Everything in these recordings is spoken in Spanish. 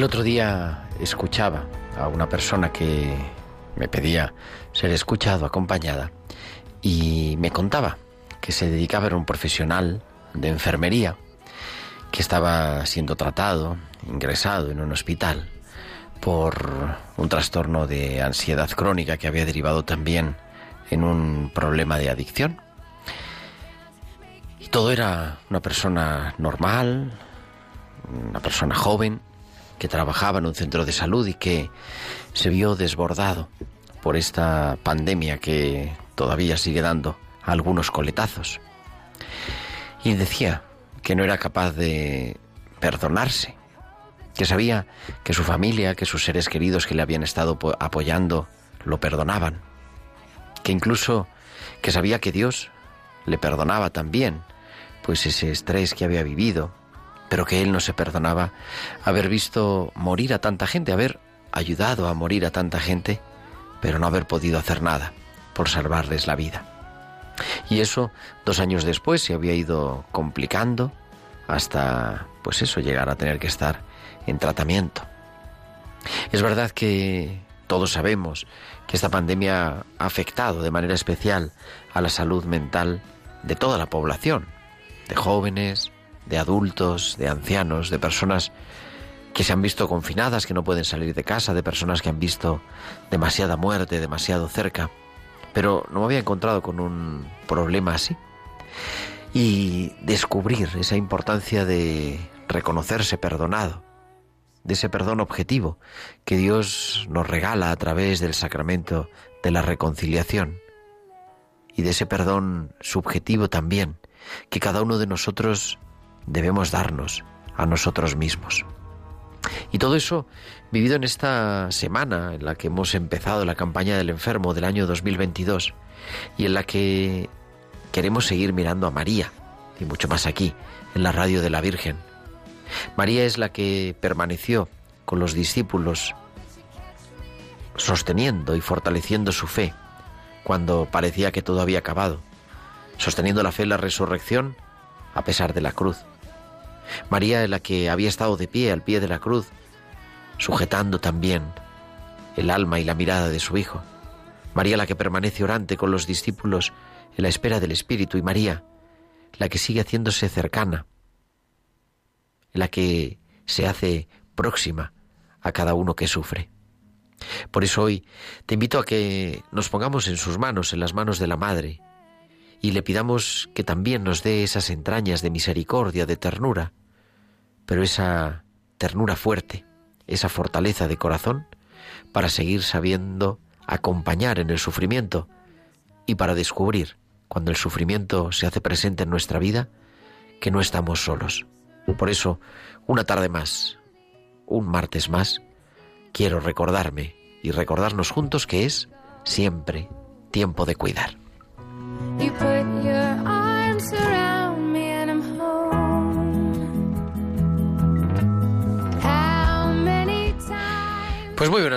El otro día escuchaba a una persona que me pedía ser escuchado, acompañada, y me contaba que se dedicaba, era un profesional de enfermería, que estaba siendo tratado, ingresado en un hospital por un trastorno de ansiedad crónica que había derivado también en un problema de adicción. Y todo era una persona normal, una persona joven, que trabajaba en un centro de salud y que se vio desbordado por esta pandemia que todavía sigue dando algunos coletazos. Y decía que no era capaz de perdonarse, que sabía que su familia, que sus seres queridos que le habían estado po- apoyando, lo perdonaban, que incluso que sabía que Dios le perdonaba también, pues ese estrés que había vivido, pero que él no se perdonaba haber visto morir a tanta gente, haber ayudado a morir a tanta gente, pero no haber podido hacer nada por salvarles la vida. Y eso dos años después se había ido complicando hasta, pues eso, llegar a tener que estar en tratamiento. Es verdad que todos sabemos que esta pandemia ha afectado de manera especial a la salud mental de toda la población, de jóvenes, de adultos, de ancianos, de personas que se han visto confinadas, que no pueden salir de casa, de personas que han visto demasiada muerte, demasiado cerca. Pero no me había encontrado con un problema así. Y descubrir esa importancia de reconocerse perdonado, de ese perdón objetivo que Dios nos regala a través del sacramento de la reconciliación y de ese perdón subjetivo también que cada uno de nosotros debemos darnos a nosotros mismos. Y todo eso vivido en esta semana en la que hemos empezado la campaña del enfermo del año 2022 y en la que queremos seguir mirando a María y mucho más aquí, en la radio de la Virgen. María es la que permaneció con los discípulos sosteniendo y fortaleciendo su fe cuando parecía que todo había acabado, sosteniendo la fe en la resurrección a pesar de la cruz. María la que había estado de pie al pie de la cruz, sujetando también el alma y la mirada de su Hijo. María la que permanece orante con los discípulos en la espera del Espíritu y María la que sigue haciéndose cercana, la que se hace próxima a cada uno que sufre. Por eso hoy te invito a que nos pongamos en sus manos, en las manos de la Madre, y le pidamos que también nos dé esas entrañas de misericordia, de ternura, pero esa ternura fuerte, esa fortaleza de corazón, para seguir sabiendo acompañar en el sufrimiento y para descubrir, cuando el sufrimiento se hace presente en nuestra vida, que no estamos solos. Por eso, una tarde más, un martes más, quiero recordarme y recordarnos juntos que es siempre tiempo de cuidar.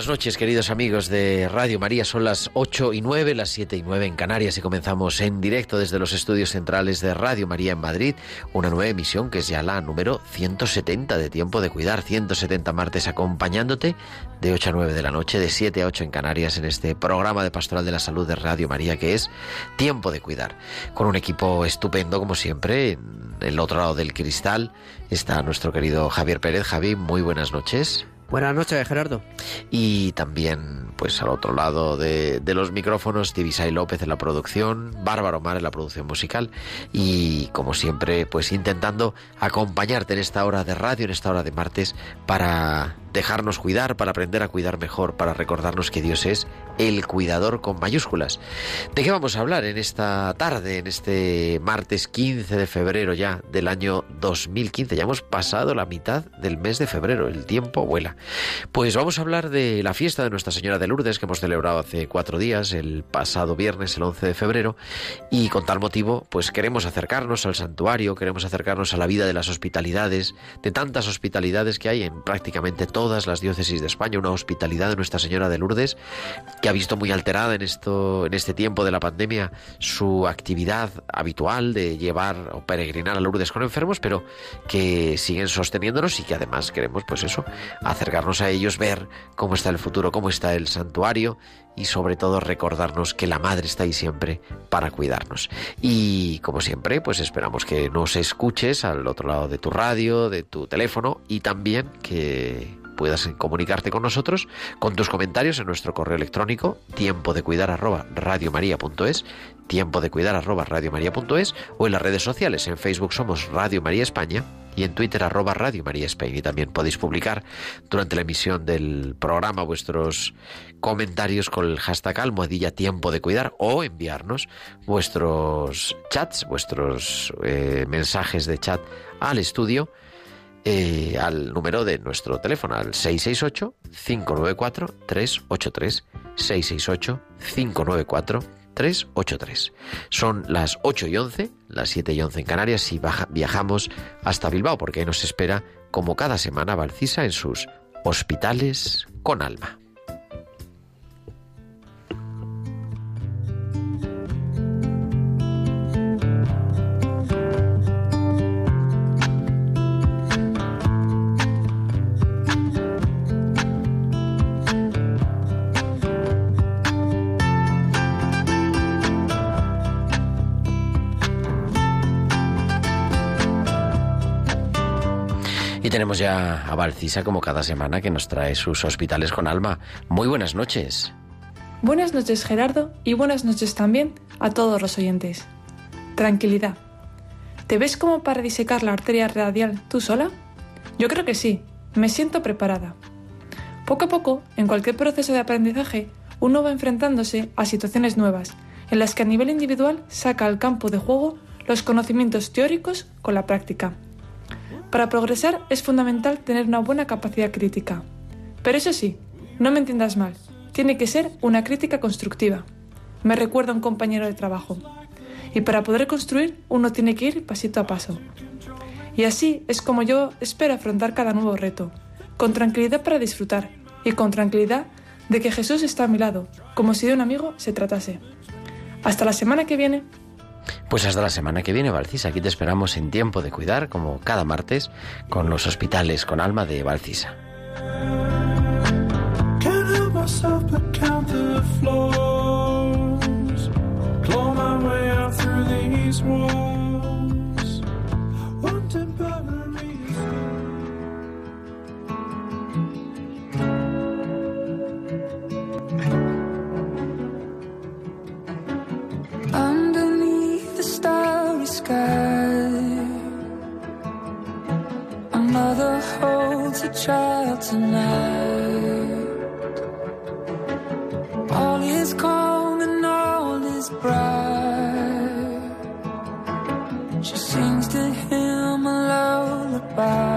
Buenas noches, queridos amigos de Radio María. Son las 8 y 9, las 7 y 9 en Canarias y comenzamos en directo desde los estudios centrales de Radio María en Madrid, una nueva emisión que es ya la número 170 de Tiempo de Cuidar, 170 martes acompañándote de 8 a 9 de la noche, de 7 a 8 en Canarias en este programa de Pastoral de la Salud de Radio María que es Tiempo de Cuidar, con un equipo estupendo como siempre. En el otro lado del cristal está nuestro querido Javier Pérez. Javi, muy buenas noches. Buenas noches, Gerardo. Y también, pues al otro lado de, los micrófonos, Tibisay López en la producción, Bárbaro Mar en la producción musical y, como siempre, pues intentando acompañarte en esta hora de radio, en esta hora de martes, para dejarnos cuidar, para aprender a cuidar mejor, para recordarnos que Dios es el cuidador con mayúsculas. ¿De qué vamos a hablar en esta tarde, en este martes 15 de febrero ya del año 2015? Ya hemos pasado la mitad del mes de febrero, el tiempo vuela. Pues vamos a hablar de la fiesta de Nuestra Señora de Lourdes que hemos celebrado hace cuatro días, el pasado viernes, el 11 de febrero, y con tal motivo, pues queremos acercarnos al santuario, queremos acercarnos a la vida de las hospitalidades, de tantas hospitalidades que hay en prácticamente todo todas las diócesis de España, una hospitalidad de Nuestra Señora de Lourdes, que ha visto muy alterada en esto, en este tiempo de la pandemia, su actividad habitual de llevar o peregrinar a Lourdes con enfermos, pero que siguen sosteniéndonos y que además queremos, pues eso, acercarnos a ellos, ver cómo está el futuro, cómo está el santuario y sobre todo recordarnos que la Madre está ahí siempre para cuidarnos. Y como siempre, pues esperamos que nos escuches al otro lado de tu radio, de tu teléfono y también que puedas comunicarte con nosotros con tus comentarios en nuestro correo electrónico tiempo de cuidar arroba radiomaria.es tiempo de cuidar arroba radiomaria.es o en las redes sociales. En Facebook somos Radio María España y en Twitter arroba Radio María España y también podéis publicar durante la emisión del programa vuestros comentarios con el hashtag almohadilla tiempo de cuidar o enviarnos vuestros chats, vuestros eh, mensajes de chat al estudio eh, al número de nuestro teléfono, al 668-594-383. 668-594-383. Son las 8 y 11, las 7 y 11 en Canarias y viajamos hasta Bilbao porque ahí nos espera, como cada semana, Valcisa en sus hospitales con alma. Tenemos ya a Valcisa como cada semana que nos trae sus hospitales con alma. Muy buenas noches. Buenas noches Gerardo y buenas noches también a todos los oyentes. Tranquilidad. ¿Te ves como para disecar la arteria radial tú sola? Yo creo que sí, me siento preparada. Poco a poco, en cualquier proceso de aprendizaje, uno va enfrentándose a situaciones nuevas, en las que a nivel individual saca al campo de juego los conocimientos teóricos con la práctica. Para progresar es fundamental tener una buena capacidad crítica. Pero eso sí, no me entiendas mal, tiene que ser una crítica constructiva. Me recuerda un compañero de trabajo. Y para poder construir uno tiene que ir pasito a paso. Y así es como yo espero afrontar cada nuevo reto, con tranquilidad para disfrutar y con tranquilidad de que Jesús está a mi lado, como si de un amigo se tratase. Hasta la semana que viene. Pues hasta la semana que viene, Valcisa. Aquí te esperamos en tiempo de cuidar, como cada martes, con los hospitales con alma de Valcisa. Child tonight. All is calm and all is bright. She sings to him a lullaby.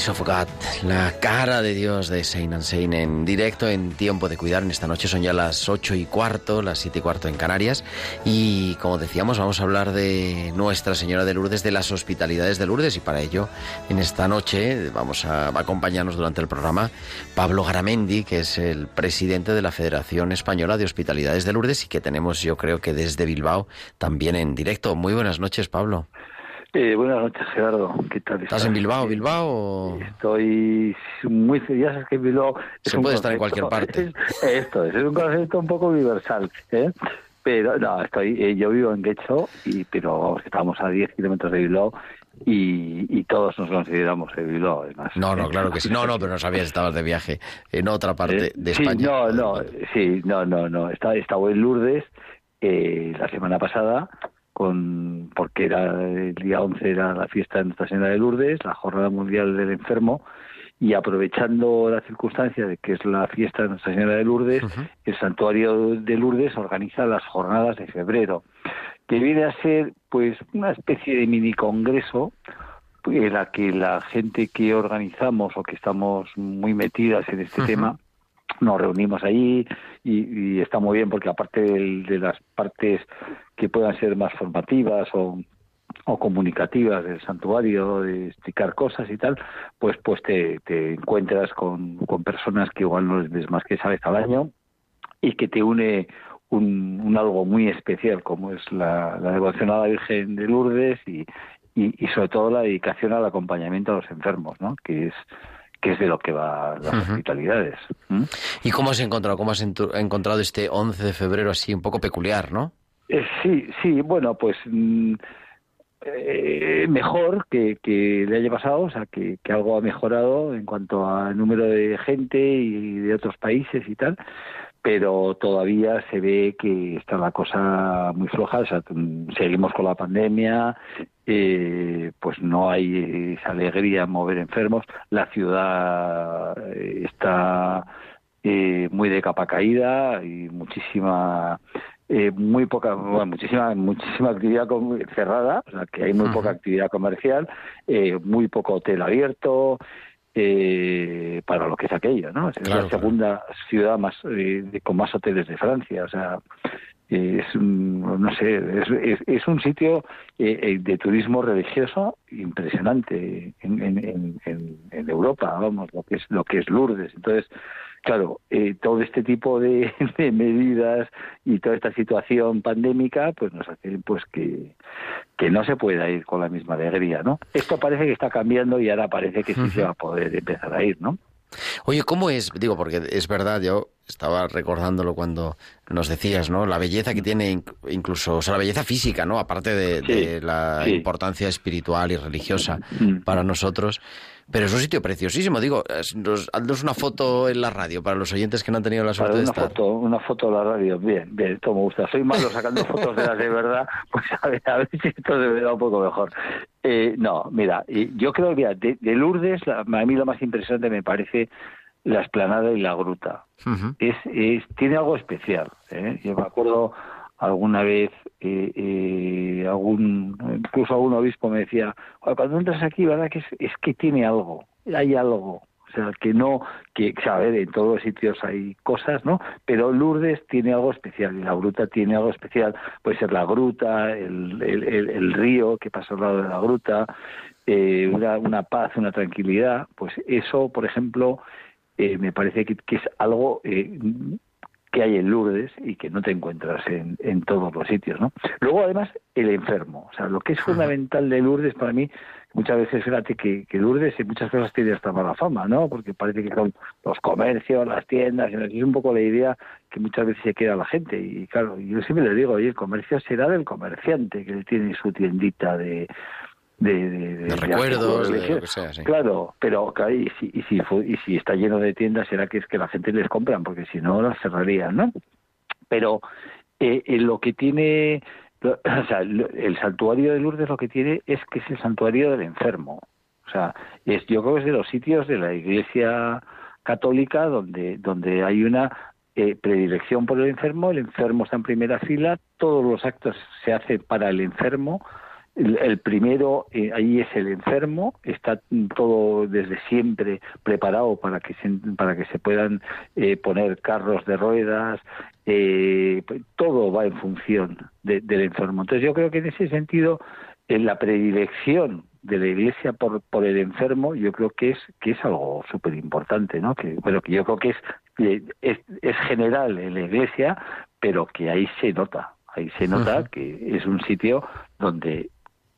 Face la cara de Dios de Saint and Saint en directo en Tiempo de Cuidar. En esta noche son ya las ocho y cuarto, las siete y cuarto en Canarias. Y como decíamos, vamos a hablar de Nuestra Señora de Lourdes, de las hospitalidades de Lourdes. Y para ello, en esta noche vamos a, a acompañarnos durante el programa Pablo Garamendi, que es el presidente de la Federación Española de Hospitalidades de Lourdes y que tenemos, yo creo que desde Bilbao, también en directo. Muy buenas noches, Pablo. Eh, buenas noches, Gerardo. ¿Qué tal? ¿Estás en Bilbao, Bilbao? o- Estoy muy ya sabes que Bilbao es Se un puede estar en cualquier parte. es- esto es, es un concepto un poco universal, ¿eh? Pero no, estoy, eh, yo vivo en Guecho, y, pero estamos a 10 kilómetros de Bilbao y, y todos nos consideramos de Bilbao, además. No, no, ¿eh? claro que sí. No, no, pero no sabías, estabas de viaje en otra parte Eh, de sí, España. no, no, sí, no, no, no. Está, estaba en Lourdes eh, la semana pasada con porque era el día 11 era la fiesta de Nuestra Señora de Lourdes, la Jornada Mundial del Enfermo y aprovechando la circunstancia de que es la fiesta de Nuestra Señora de Lourdes, el santuario de Lourdes organiza las jornadas de febrero, que viene a ser pues una especie de mini congreso en la que la gente que organizamos o que estamos muy metidas en este tema nos reunimos allí y, y está muy bien porque aparte del- de, las partes que puedan ser más formativas o, o comunicativas del santuario, de explicar cosas y tal, pues pues te, te encuentras con, con personas que igual no les ves más que esa vez al año y que te une un, un algo muy especial como es la, la devoción a la Virgen de Lourdes y, y, y sobre todo la dedicación al acompañamiento a los enfermos, ¿no? que es que es de lo que va las hospitalidades. ¿Y cómo has encontrado, cómo has encontrado este 11 de febrero así un poco peculiar, no? Eh, sí, sí, bueno, pues mm, eh, mejor que, que le haya pasado, o sea, que, que algo ha mejorado en cuanto a número de gente y de otros países y tal, pero todavía se ve que está la cosa muy floja, o sea, mm, seguimos con la pandemia, eh, pues no hay esa alegría en mover enfermos, la ciudad eh, está eh, muy de capa caída y muchísima eh, muy poca bueno, muchísima muchísima actividad cerrada o sea que hay muy poca actividad comercial eh, muy poco hotel abierto eh, para lo que es aquello no es Claro, la claro. segunda ciudad más eh, con más hoteles de Francia o sea es un, no sé es, es, es un sitio eh, eh, de turismo religioso impresionante en, en, en, en- Europa vamos lo que es lo que es Lourdes. Entonces claro eh, todo este tipo de, de medidas y toda esta situación pandémica pues nos hacen pues que que no se pueda ir con la misma alegría no esto parece que está cambiando y ahora parece que sí se va a poder empezar a ir no Oye, ¿cómo es? Digo, porque es verdad, yo estaba recordándolo cuando nos decías, ¿no? La belleza que tiene inc- incluso, o sea, la belleza física, ¿no? Aparte de, Sí, de la sí. importancia espiritual y religiosa Mm. para nosotros. Pero es un sitio preciosísimo. Digo, nos- haznos una foto en la radio para los oyentes que no han tenido la suerte de una estar. foto, una foto de la radio, bien, bien, esto me gusta. Soy malo sacando fotos de las de verdad, pues a ver, a ver si esto se me da un poco mejor. Eh, no, mira, yo creo que de, de Lourdes, la- a mí lo más impresionante me parece la esplanada y la gruta. Es, es, tiene algo especial. ¿eh? Yo me acuerdo alguna vez, eh, eh, algún, incluso algún obispo me decía, "Joder, cuando entras aquí, ¿verdad? Que es, es que tiene algo, hay algo. O sea, que no, que, ver, en todos los sitios hay cosas, ¿no? Pero Lourdes tiene algo especial y la gruta tiene algo especial. Puede ser la gruta, el, el, el- el río que pasa al lado de la gruta, eh, una, una paz, una tranquilidad. Pues eso, por ejemplo, eh, me parece que, que es algo eh, que hay en Lourdes y que no te encuentras en, en todos los sitios, ¿no? Luego, además, el enfermo. O sea, lo que es fundamental de Lourdes para mí, muchas veces, fíjate que, que Lourdes en muchas cosas tiene hasta mala fama, ¿no? Porque parece que son los comercios, las tiendas, y es un poco la idea que muchas veces se queda la gente. Y claro, yo siempre le digo, oye, el comercio será del comerciante que tiene su tiendita de, de, de, De recuerdos, de lo que sea, sí. Claro, pero claro, y si, y, si, y si está lleno de tiendas será que es que la gente les compran, porque si no las cerrarían, ¿no? Pero eh, eh, lo que tiene, lo- o sea, el santuario de Lourdes lo que tiene es que es el santuario del enfermo. O sea, es, yo creo que es de los sitios de la Iglesia católica donde, donde hay una eh, predilección por el enfermo, el enfermo está en primera fila, todos los actos se hacen para el enfermo, el, el primero eh, ahí es el enfermo, está todo desde siempre preparado para que se, para que se puedan eh, poner carros de ruedas, eh, todo va en función de- del enfermo. Entonces yo creo que en ese sentido en la predilección de la iglesia por, por el enfermo yo creo que es que es algo súper importante no que bueno que yo creo que es, eh, es es general en la iglesia pero que ahí se nota. Ahí se nota que es un sitio donde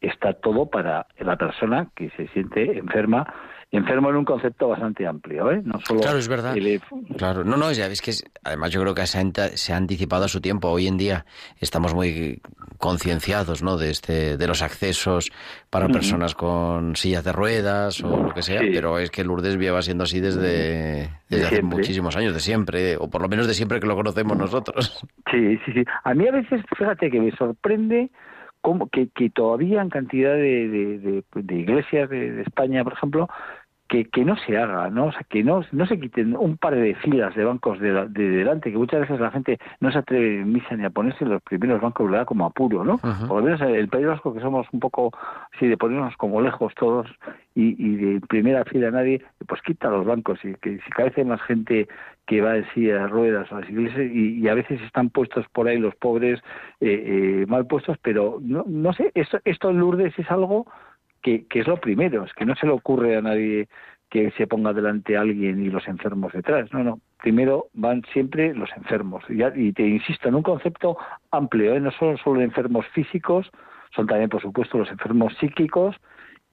está todo para la persona que se siente enferma enfermo en un concepto bastante amplio ¿eh? no solo Claro, es verdad. el- Claro, no, no, ya ves que es- además yo creo que se ha, se ha anticipado a su tiempo. Hoy en día estamos muy concienciados, ¿no? De este, de los accesos para personas con sillas de ruedas o lo que sea. Sí. Pero es que Lourdes lleva siendo así desde, desde hace muchísimos años, de siempre, o por lo menos de siempre que lo conocemos nosotros. Sí, sí, sí. A mí a veces, fíjate que me sorprende cómo que, que todavía en cantidad de, de, de- de iglesias de, España, por ejemplo, que, que no se haga, ¿no? O sea, que no, no se quiten un par de filas de bancos de, la- de delante, que muchas veces la gente no se atreve en misa ni a ponerse en los primeros bancos, ¿verdad? Como apuro, ¿no? Por lo menos el País Vasco, que somos un poco, sí, de ponernos como lejos todos y, y de primera fila nadie, pues quita los bancos y que si hay más gente que va en silla de ruedas a las iglesias y, y a veces están puestos por ahí los pobres eh, eh, mal puestos, pero no, no sé, esto, esto en Lourdes es algo que, que es lo primero, es que no se le ocurre a nadie que se ponga delante alguien y los enfermos detrás, no, no, primero van siempre los enfermos y, y te insisto, en un concepto amplio, ¿eh? no son solo enfermos físicos, son también por supuesto los enfermos psíquicos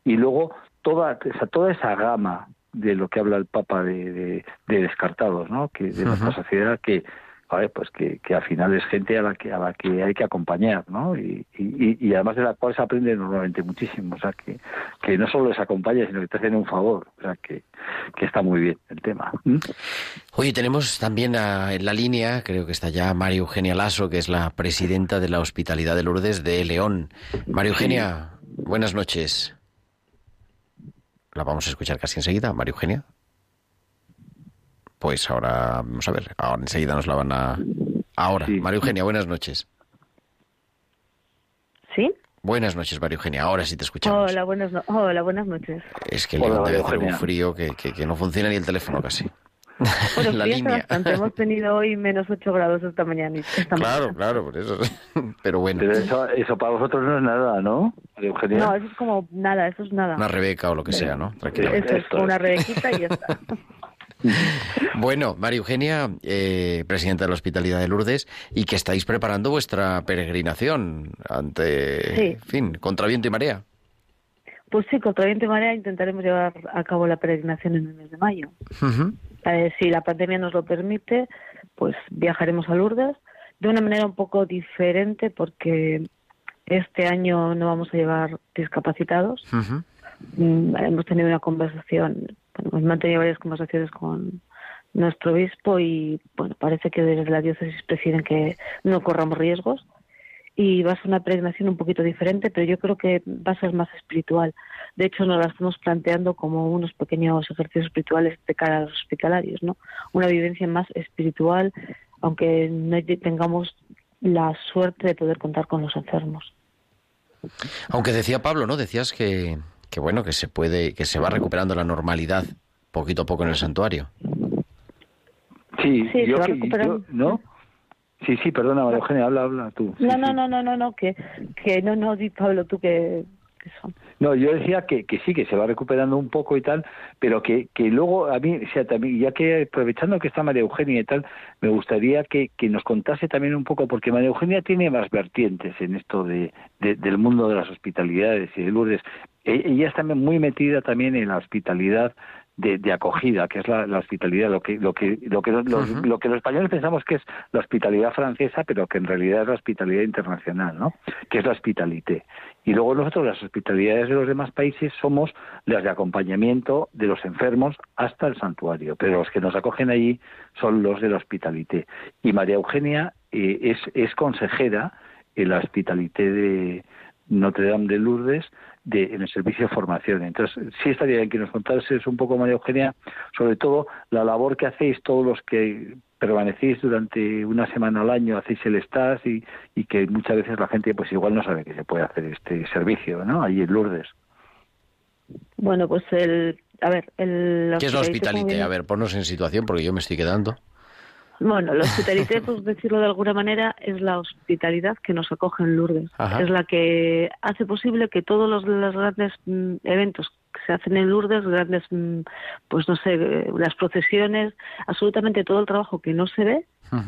y luego toda toda esa gama de lo que habla el Papa de, de, de descartados, ¿no? Que de nuestra sociedad que joder, pues que, que al final es gente a la que a la que hay que acompañar, ¿no? Y, y, y además de la cual se aprende normalmente muchísimo, o sea que, que no solo les acompaña, sino que te hacen un favor, o sea que, que está muy bien el tema. ¿Mm? Oye, tenemos también a- en la línea, creo que está ya María Eugenia Lasso, que es la presidenta de la Hospitalidad de Lourdes de León. María Eugenia, buenas noches. La vamos a escuchar casi enseguida, María Eugenia. Pues ahora, vamos a ver, ahora enseguida nos la van a... Ahora, Sí. María Eugenia, buenas noches. ¿Sí? Buenas noches, María Eugenia, ahora sí te escuchamos. Hola, buenas, no- Hola, buenas noches. Es que debe hacer un frío que, que- que no funciona ni el teléfono casi. Bueno, la línea. bastante. Hemos tenido hoy menos 8 grados esta mañana. Esta Claro, mañana. claro, por eso. Pero bueno, Pero eso, eso para vosotros no es nada, ¿no? María Eugenia? No, eso es como nada, eso es nada. una Rebeca o lo que sea, ¿no? Tranquilamente. Eso es una rebequita y ya está. Bueno, María Eugenia, eh, presidenta de la Hospitalidad de Lourdes, y que estáis preparando vuestra peregrinación ante, Sí. en fin, contra viento y marea. Pues sí, contra viento y marea intentaremos llevar a cabo la peregrinación en el mes de mayo. Ujú. Eh, si la pandemia nos lo permite, pues viajaremos a Lourdes de una manera un poco diferente porque este año no vamos a llevar discapacitados. Mm, hemos tenido una conversación, bueno, hemos mantenido varias conversaciones con nuestro obispo y bueno, parece que desde la diócesis prefieren que no corramos riesgos y va a ser una peregrinación un poquito diferente, pero yo creo que va a ser más espiritual. De hecho, nos la estamos planteando como unos pequeños ejercicios espirituales de cara a los hospitalarios, ¿no? Una vivencia más espiritual, aunque no tengamos la suerte de poder contar con los enfermos. Aunque decía Pablo, ¿no? Decías que, que bueno, que se puede, que se va recuperando la normalidad poquito a poco en el santuario. Sí, Sí, yo, se va que- recuperando. yo- ¿no? Sí, sí, perdona, María Eugenia, habla, habla tú. Sí, No, no, sí. no, no, no, no, que, que no, no, di Pablo, tú que, que son. No, yo decía que, que sí, que se va recuperando un poco y tal, pero que, que luego a mí, o sea, también, ya que aprovechando que está María Eugenia y tal, me gustaría que, que nos contase también un poco, porque María Eugenia tiene más vertientes en esto de, de- del mundo de las hospitalidades y de Lourdes. E- Ella está muy metida también en la hospitalidad de, de acogida, que es la, la hospitalidad, lo que, lo que, lo que, los, lo que los españoles pensamos que es la hospitalidad francesa, pero que en realidad es la hospitalidad internacional, ¿no? Que es la hospitalité. Y luego nosotros las hospitalidades de los demás países somos las de acompañamiento de los enfermos hasta el santuario, pero los que nos acogen allí son los de la hospitalité. Y María Eugenia eh, es, es consejera en la hospitalité de Notre Dame de Lourdes de, en el servicio de formación. Entonces, sí estaría bien que nos contases un poco, María Eugenia, sobre todo la labor que hacéis todos los que permanecéis durante una semana al año, hacéis el STAS y, y que muchas veces la gente pues igual no sabe que se puede hacer este servicio, ¿no? Allí en Lourdes. Bueno, pues el... A ver, el... ¿Qué es la bien- A ver, ponnos en situación porque yo me estoy quedando. Bueno, la hospitalidad, por decirlo de alguna manera, es la hospitalidad que nos acoge en Lourdes. Ajá. Es la que hace posible que todos los, los grandes mm, eventos que se hacen en Lourdes, grandes, mm, pues no sé, eh, las procesiones, absolutamente todo el trabajo que no se ve,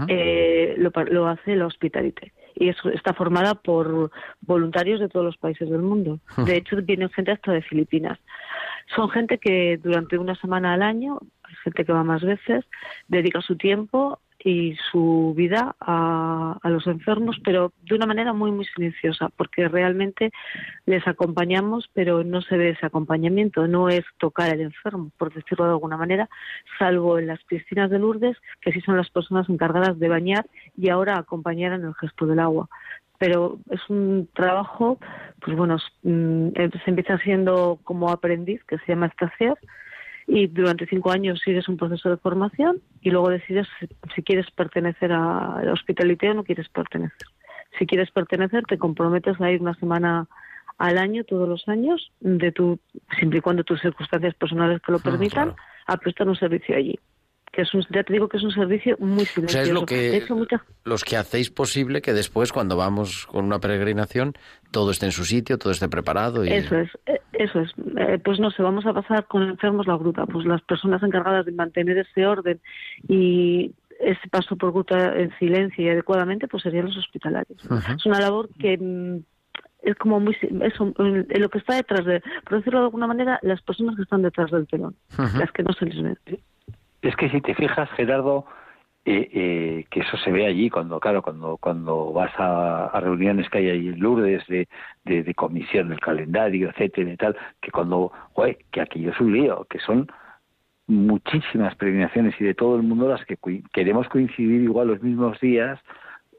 eh, lo, lo hace la hospitality. Y eso está formada por voluntarios de todos los países del mundo. De hecho, vienen gente hasta de Filipinas. Son gente que durante una semana al año, gente que va más veces, dedica su tiempo y su vida a, a los enfermos, pero de una manera muy, muy silenciosa, porque realmente les acompañamos, pero no se ve ese acompañamiento, no es tocar al enfermo, por decirlo de alguna manera, salvo en las piscinas de Lourdes, que sí son las personas encargadas de bañar y ahora acompañar en el gesto del agua. Pero es un trabajo, pues bueno, es- mm, se empieza siendo como aprendiz, que se llama estaciar, y durante cinco años sigues un proceso de formación y luego decides si, si quieres pertenecer a la hospitalidad o no quieres pertenecer. Si quieres pertenecer, te comprometes a ir una semana al año, todos los años, de tu, siempre y cuando tus circunstancias personales te lo Mm, permitan, a prestar un servicio allí. Que es un, ya te digo que es un servicio muy O silencioso. sea, es lo De que hecho, los que hacéis posible que después cuando vamos con una peregrinación todo esté en su sitio, todo esté preparado y Eso es, eh, eso es. Eh, pues no sé, vamos a pasar con enfermos la gruta. Pues las personas encargadas de mantener ese orden y ese paso por gruta en silencio y adecuadamente, pues serían los hospitalarios. Es una labor que mm, es como muy eso, mm, lo que está detrás de, por decirlo de alguna manera, las personas que están detrás del telón, las que no se les ven. Es que si te fijas, Gerardo, eh, eh, que eso se ve allí cuando, claro, cuando cuando vas a, a reuniones que hay ahí en Lourdes de, comisión del calendario, etcétera y tal, que cuando, joder, que aquello es un lío, que son muchísimas peregrinaciones y de todo el mundo las que queremos coincidir igual los mismos días.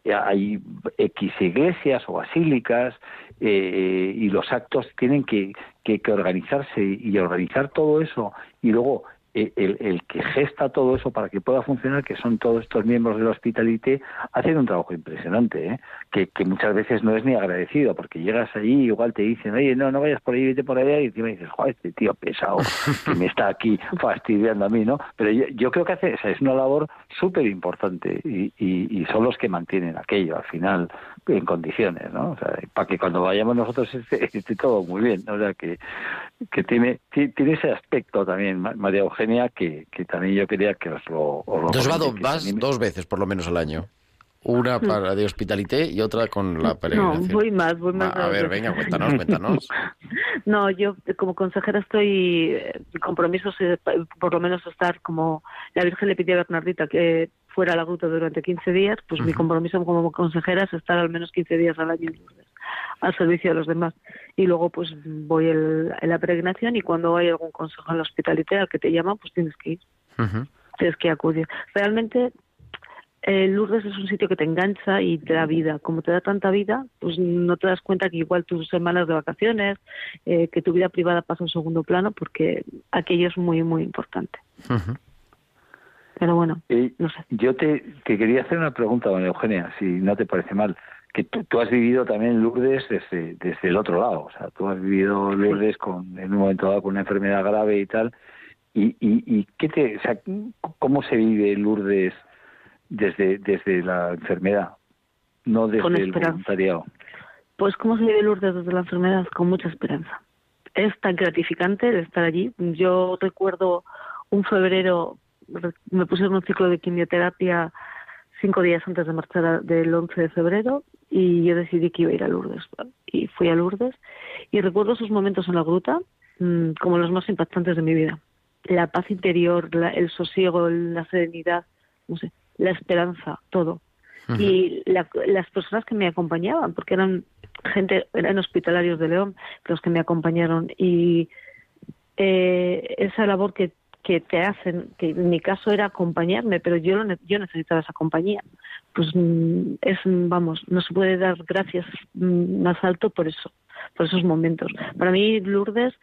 Eh, Hay X iglesias o basílicas eh, y los actos tienen que, que, organizarse y organizar todo eso y luego eh, el, el que gesta todo eso para que pueda funcionar, que son todos estos miembros de la hospitalité, hacen un trabajo impresionante, ¿eh? Que, que muchas veces no es ni agradecido, porque llegas allí y igual te dicen, oye, no, no vayas por ahí, vete por allá, y encima dices, joder, este tío pesado, que me está aquí fastidiando a mí, ¿no? Pero yo, yo creo que hace, o sea, es una labor súper importante y, y, y son los que mantienen aquello al final en condiciones, ¿no? O sea, para que cuando vayamos nosotros esté, esté todo muy bien, ¿no? o sea, que, que tiene, ti- tiene ese aspecto también, Ma- María Eugenia, que, que también yo quería que os lo, os lo Entonces va vas dos veces por lo menos al año. Una para de hospitalité y otra con la No, peregrinación. voy más, voy más. A ver, venga, cuéntanos, cuéntanos. No, yo eh, como consejera estoy, eh, mi compromiso es eh, por lo menos estar como la Virgen le pidió a Bernardita que fuera a la gruta durante 15 días, pues mi compromiso como consejera es estar al menos 15 días al año al servicio de los demás. Y luego pues voy el- en la peregrinación y cuando hay algún consejo en la hospitalidad al que te llaman, pues tienes que ir, tienes que acudir. Realmente eh, Lourdes es un sitio que te engancha y te da vida. Como te da tanta vida, pues no te das cuenta que igual tus semanas de vacaciones, eh, que tu vida privada pasa en segundo plano, porque aquello es muy, muy importante. Pero bueno, Eh, no sé. yo te, te quería hacer una pregunta, María Eugenia, si no te parece mal. Que tú, tú has vivido también Lourdes desde, desde el otro lado. O sea, tú has vivido Lourdes con, en un momento dado con una enfermedad grave y tal. ¿Y, y, y qué te, o sea, cómo se vive Lourdes desde, desde la enfermedad? No desde Con el voluntariado. Pues cómo se vive Lourdes desde la enfermedad, con mucha esperanza. Es tan gratificante el estar allí. Yo recuerdo un febrero, re- me pusieron un ciclo de quimioterapia cinco días antes de marchar del 11 de febrero y yo decidí que iba a ir a Lourdes. Y fui a Lourdes y recuerdo esos momentos en la gruta mm, como los más impactantes de mi vida. la paz interior, la- el sosiego, la serenidad, no sé, la esperanza, todo. Y la- las personas que me acompañaban, porque eran gente, eran hospitalarios de León los que me acompañaron y eh, esa labor que, que te hacen, que en mi caso era acompañarme, pero yo, lo yo necesitaba esa compañía. Pues mm, es, vamos, no se puede dar gracias mm, más alto por eso, por esos momentos. Para mí, Lourdes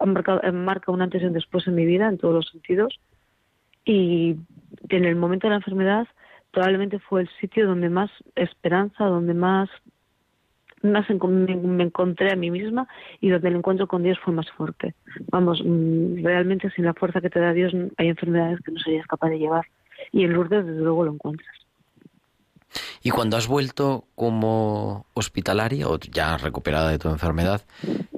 eh, marca un antes y un después en mi vida, en todos los sentidos, y en el momento de la enfermedad probablemente fue el sitio donde más esperanza, donde más más me, me encontré a mí misma y donde el encuentro con Dios fue más fuerte. Vamos, mm, realmente sin la fuerza que te da Dios hay enfermedades que no serías capaz de llevar. Y en Lourdes desde luego lo encuentras. Y cuando has vuelto como hospitalaria o ya recuperada de tu enfermedad,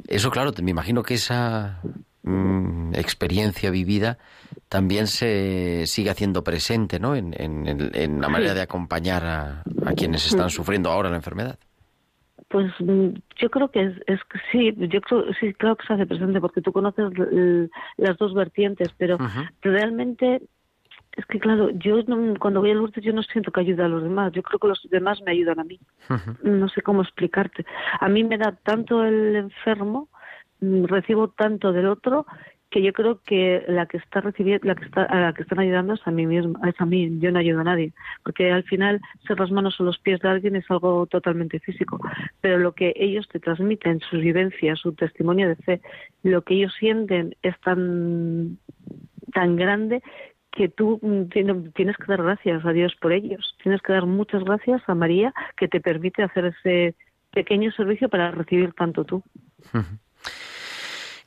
eso claro, me imagino que esa mm, experiencia vivida también se sigue haciendo presente, ¿no? En, en- en- la manera de acompañar a, a quienes están sufriendo ahora la enfermedad. Pues mm, yo creo que es, es que sí, yo creo, sí, creo que se hace presente porque tú conoces las dos vertientes, pero realmente es que claro, yo no- cuando voy a Lourdes yo no siento que ayude a los demás, yo creo que los demás me ayudan a mí. No sé cómo explicarte. A mí me da tanto el enfermo, recibo tanto del otro que yo creo que la que está recibiendo, la que está, a la que están ayudando es a mí misma, es a mí, yo no ayudo a nadie, porque al final ser las manos o los pies de alguien es algo totalmente físico, pero lo que ellos te transmiten, sus vivencias, su testimonio de fe, lo que ellos sienten es tan tan grande que tú mm, tiene- tienes que dar gracias a Dios por ellos, tienes que dar muchas gracias a María que te permite hacer ese pequeño servicio para recibir tanto tú.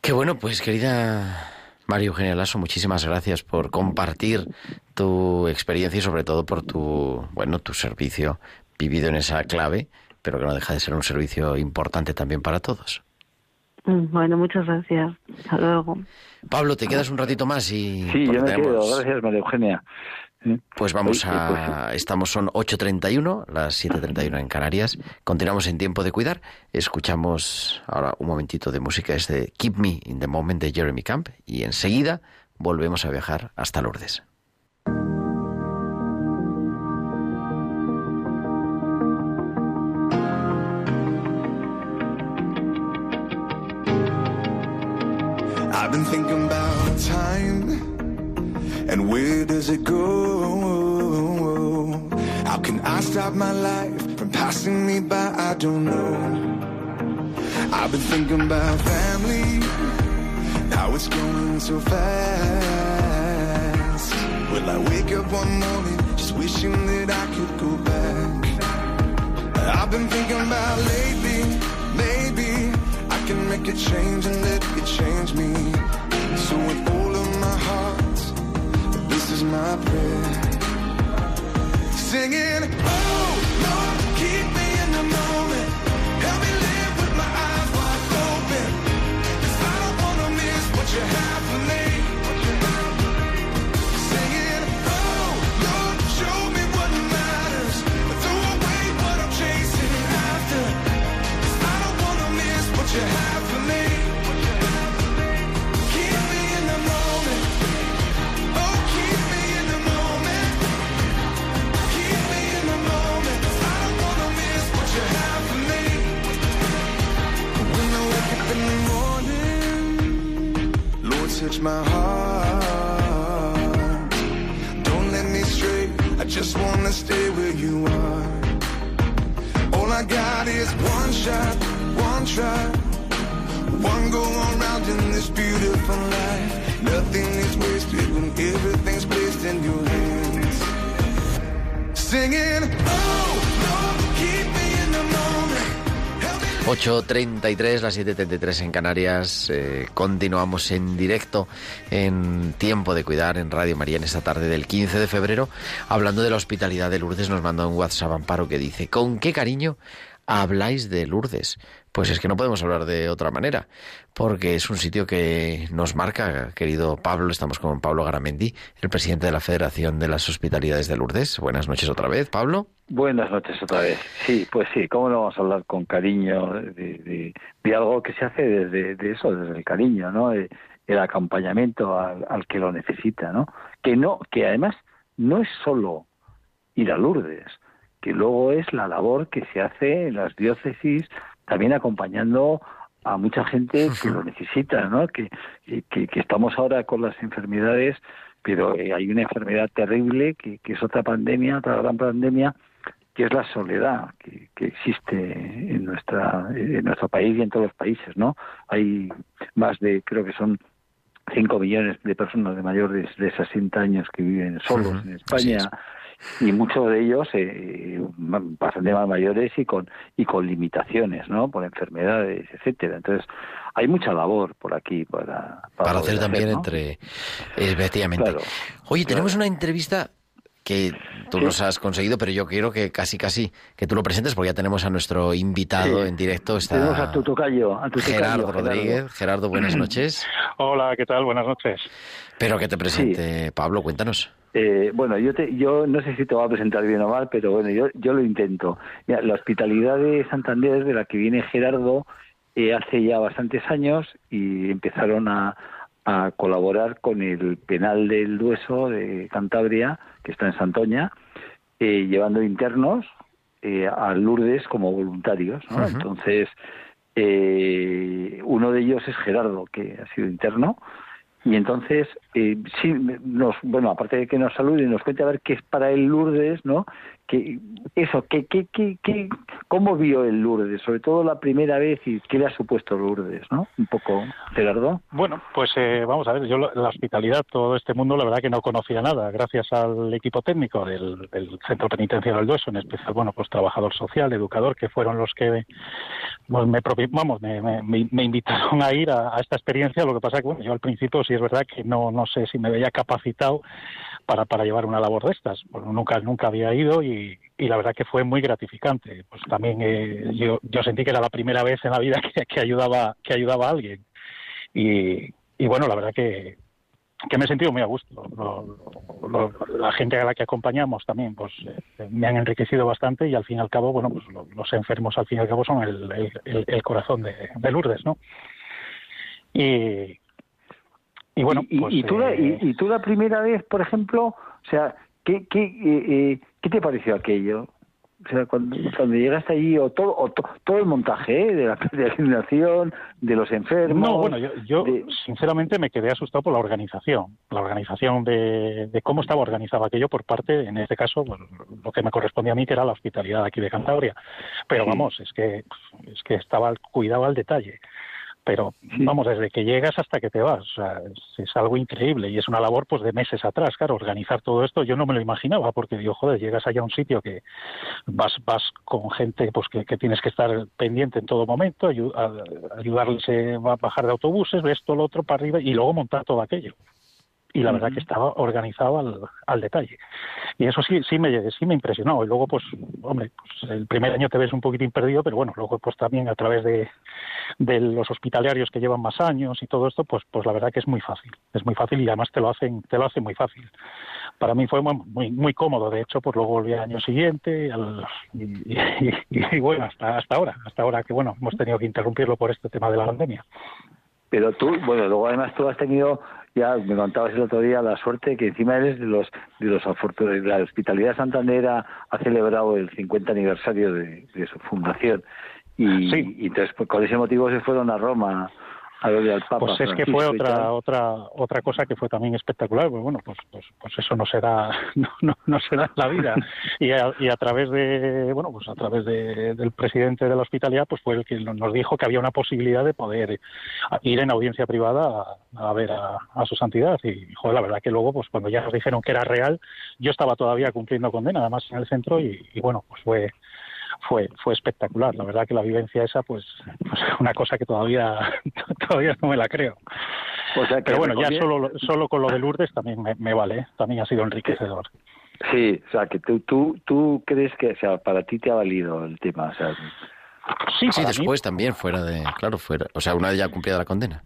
Qué bueno, pues querida María Eugenia Lasso, muchísimas gracias por compartir tu experiencia y sobre todo por tu, bueno, tu servicio vivido en esa clave, pero que no deja de ser un servicio importante también para todos. Mm, Bueno, muchas gracias. Hasta luego. Pablo, te quedas un ratito más y Sí, yo me quedo. Gracias, María Eugenia. Pues vamos Oye, a... Estamos, son 8.31, las 7.31 en Canarias. Continuamos en Tiempo de Cuidar. Escuchamos ahora un momentito de música, es de Keep Me in the Moment de Jeremy Camp. Y enseguida volvemos a viajar hasta Lourdes. I've been and where does it go? How can I stop my life from passing me by? I don't know. I've been thinking about family, how it's going so fast. Will I wake up one morning just wishing that I could go back? I've been thinking about lately, maybe I can make a change and let it change me. So with is my prayer. Singing, oh touch my heart. Don't let me stray. I just wanna stay where you are. All I got is one shot, one try. One go around in this beautiful life. Nothing is wasted when everything's placed in your hands. Singing, oh, 8.33, las 7.33 en Canarias. Eh, continuamos en directo en Tiempo de Cuidar en Radio María en esta tarde del 15 de febrero. Hablando de la hospitalidad de Lourdes, nos manda un WhatsApp Amparo que dice, ¿con qué cariño habláis de Lourdes? Pues es que no podemos hablar de otra manera, porque es un sitio que nos marca, querido Pablo. Estamos con Pablo Garamendi, el presidente de la Federación de las Hospitalidades de Lourdes. Buenas noches otra vez, Pablo. Buenas noches otra vez. Sí, pues sí, ¿cómo no vamos a hablar con cariño de, algo que se hace desde eso, desde el cariño, ¿no? el acompañamiento al, al, que lo necesita, ¿no? Que no, que además no es solo ir a Lourdes, que luego es la labor que se hace en las diócesis, también acompañando a mucha gente que lo necesita, ¿no? Que, que, estamos ahora con las enfermedades, pero eh, hay una enfermedad terrible que, que es otra pandemia, otra gran pandemia, que es la soledad que, que, existe en nuestra en nuestro país y en todos los países, ¿no? Hay más de creo que son 5 millones de personas de mayores de 60 años que viven solos en España y muchos de ellos eh, bastante más mayores y con y con limitaciones no por enfermedades etcétera entonces hay mucha labor por aquí para para, hacer también entre efectivamente oye tenemos una entrevista que tú nos has conseguido, pero yo quiero que casi casi que tú lo presentes porque ya tenemos a nuestro invitado en directo. Está tenemos a tu tocayo, a tu Gerardo Rodríguez. Gerardo. buenas noches. Hola, ¿qué tal? Buenas noches. Pero que te presente, Pablo, cuéntanos. Eh, bueno, yo te, yo no sé si te voy a presentar bien o mal, pero bueno, yo, yo lo intento. la hospitalidad de Santander, de la que viene Gerardo, eh, hace ya bastantes años y empezaron a, a colaborar con el penal del Dueso de Cantabria, que está en Santoña, eh, llevando internos eh, a Lourdes como voluntarios. Entonces, eh, uno de ellos es Gerardo, que ha sido interno, y entonces, eh, sí, nos, bueno, aparte de que nos salude y nos cuente a ver qué es para él Lourdes, ¿no? Que, eso, que, que, que, ¿cómo vio el Lourdes? Sobre todo la primera vez y qué le ha supuesto Lourdes, ¿no? Un poco, Gerardo. Bueno, pues eh, vamos a ver, yo la hospitalidad, todo este mundo, la verdad que no conocía nada, gracias al equipo técnico del, Centro Penitenciario del Dueso, en especial, bueno, pues trabajador social, educador, que fueron los que pues, me, vamos, me, me, invitaron a ir a, a, esta experiencia, lo que pasa que, bueno, yo al principio sí es verdad que no, no sé si me veía capacitado para, para llevar una labor de estas. Pues nunca, nunca había ido y, y la verdad que fue muy gratificante. Pues también eh, yo, yo sentí que era la primera vez en la vida que, que ayudaba, que ayudaba a alguien. Y, y bueno, la verdad que, que me he sentido muy a gusto. la gente a la que acompañamos también pues eh, me han enriquecido bastante y al fin y al cabo, bueno, pues los enfermos al fin y al cabo son el, el, el corazón de, de, Lourdes, ¿no? Y, y bueno, pues, y, tú la, y, eh, tú la primera vez, por ejemplo, o sea, ¿qué, qué, eh, eh, ¿qué te pareció aquello? O sea, cuando, cuando llegaste allí, o todo, o todo el montaje de la peregrinación, de los enfermos. No, bueno, yo, yo sinceramente me quedé asustado por la organización, la organización de, de, cómo estaba organizado aquello por parte, en este caso, lo que me correspondía a mí, que era la hospitalidad aquí de Cantabria. Pero vamos, es que, es que estaba cuidado al detalle pero vamos, desde que llegas hasta que te vas, o sea, es, algo increíble y es una labor pues de meses atrás, claro, organizar todo esto yo no me lo imaginaba porque digo, joder, llegas allá a un sitio que vas vas con gente pues que, tienes que estar pendiente en todo momento, ayudarles a bajar de autobuses, ves todo lo otro para arriba y luego montar todo aquello y la verdad que estaba organizado al, al, detalle. Y eso sí, sí me, sí me impresionó. Y luego, pues, hombre, pues el primer año te ves un poquitín perdido, pero bueno, luego pues también a través de, de los hospitalarios que llevan más años y todo esto, pues, pues la verdad que es muy fácil. Es muy fácil y además te lo hacen, te lo hacen muy fácil. Para mí fue muy, muy, cómodo. De hecho, pues luego volví al año siguiente y, y, bueno, hasta, hasta ahora, hasta ahora que bueno, hemos tenido que interrumpirlo por este tema de la pandemia. Pero tú, bueno, luego además tú has tenido ya me contabas el otro día la suerte que encima eres de los de los afortunados. La Hospitalidad Santander ha, celebrado el 50 aniversario de, su fundación y, y entonces pues, con ese motivo se fueron a Roma pues es que fue otra otra otra cosa que fue también espectacular. Pues bueno, pues pues, pues eso no será no, no, no será la vida. Y a, y a través de bueno pues a través de, del presidente de la hospitalidad pues fue el que nos dijo que había una posibilidad de poder ir en audiencia privada a, ver a, su santidad y joder, la verdad que luego pues cuando ya nos dijeron que era real yo estaba todavía cumpliendo condena además en el centro y, y bueno pues fue fue fue espectacular. La verdad que la vivencia esa, pues, pues una cosa que todavía todavía no me la creo. Pero bueno, ya solo solo con lo de Lourdes también me, vale, ¿eh? también ha sido enriquecedor. Sí, o sea, que tú, tú, tú crees que, o sea, para ti te ha valido el tema, o sea, Sí, Sí, mí- después también, fuera de... Claro, fuera... O sea, una vez ya cumplida la condena.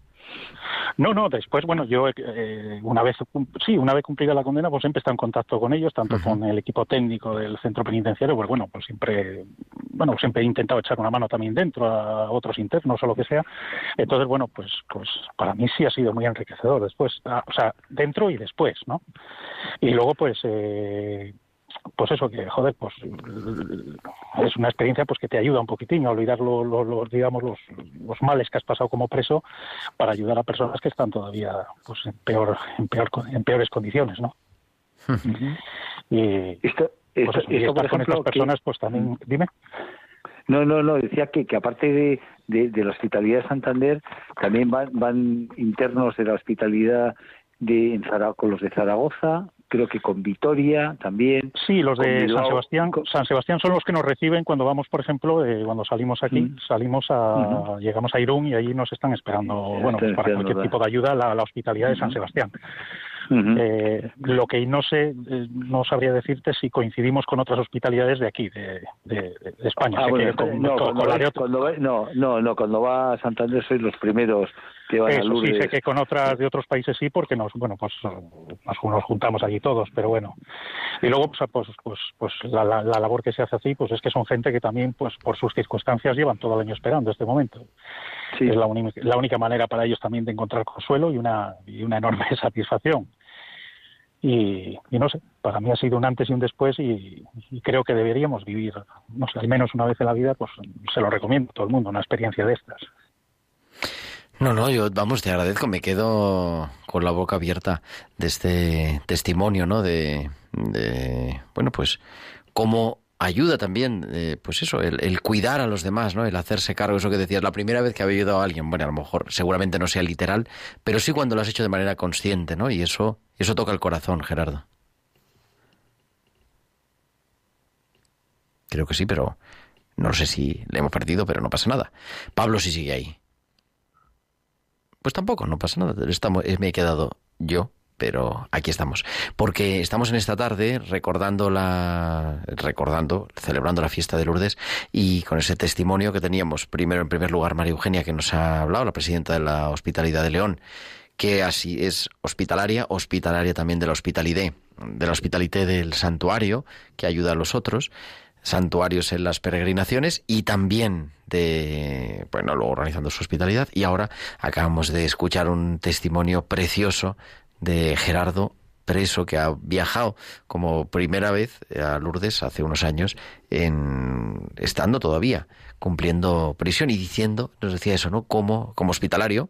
No, no, después, bueno, yo eh, una vez, sí, una vez cumplida la condena, pues siempre he estado en contacto con ellos, tanto con el equipo técnico del centro penitenciario, pues bueno, pues siempre, bueno, siempre he intentado echar una mano también dentro a otros internos o lo que sea. Entonces, bueno, pues, pues para mí sí ha sido muy enriquecedor después, ah, o sea, dentro y después, ¿no? Y luego, pues, eh, pues eso que joder pues es una experiencia pues que te ayuda un poquitín a olvidar lo- lo- los digamos los, los males que has pasado como preso para ayudar a personas que están todavía pues en peor en peor en peores condiciones no y Esto, pues esto, eso, y esto, por estar con ejemplo, estas personas pues también dime. No, no, no, decía que, que aparte de, de, de la hospitalidad de Santander, también van, van internos de la hospitalidad de, en Zara- con los de Zaragoza, creo que con Vitoria también. Sí, los de San Sebastián, San Sebastián son los que nos reciben cuando vamos, por ejemplo, eh, cuando salimos aquí, Mm. salimos a, llegamos a Irún y allí nos están esperando, Sí, bueno, pues para cualquier tipo de ayuda, la, la hospitalidad de San Ujú. Eh, lo que no sé, eh, no sabría decirte si coincidimos con otras hospitalidades de aquí, de, de- de España. Ah, bueno, con- no, con- con no, no, no, cuando va a Santander sois los primeros que van a Eso sí, Lourdes. sé que con otras de otros países sí, porque nos, bueno, pues nos, nos juntamos allí todos, pero bueno. Y luego, pues, pues, pues, pues la, la- la labor que se hace así, pues es que son gente que también, pues por sus circunstancias, llevan todo el año esperando este momento. Sí. Es la, la única manera para ellos también de encontrar consuelo y una, y una enorme satisfacción. Y, no sé, para mí ha sido un antes y un después y, y creo que deberíamos vivir, no sé, al menos una vez en la vida, pues se lo recomiendo a todo el mundo, una experiencia de estas. No, no, yo, vamos, te agradezco, me quedo con la boca abierta de este testimonio, ¿no? De, de bueno, pues, cómo ayuda también, eh, pues eso, el, cuidar a los demás, ¿no? El hacerse cargo, eso que decías, la primera vez que había ayudado a alguien, bueno, a lo mejor seguramente no sea literal, pero sí cuando lo has hecho de manera consciente, ¿no? Y eso, eso toca el corazón, Gerardo. Creo que sí, pero no sé si le hemos perdido, pero no pasa nada. Pablo sí sigue ahí. Pues tampoco, no pasa nada. Estamos, eh, me he quedado yo, pero aquí estamos. Porque estamos en esta tarde recordando la, recordando, celebrando la fiesta de Lourdes y con ese testimonio que teníamos. Primero, en primer lugar, María Eugenia, que nos ha hablado, la presidenta de la Hospitalidad de León, que así es hospitalaria, hospitalaria también de la hospitalidad, de la hospitalité del santuario, que ayuda a los otros santuarios en las peregrinaciones y también de, bueno, luego organizando su hospitalidad. Y ahora acabamos de escuchar un testimonio precioso de Gerardo preso que ha viajado como primera vez a Lourdes hace unos años en estando todavía cumpliendo prisión y diciendo nos decía eso no como como hospitalario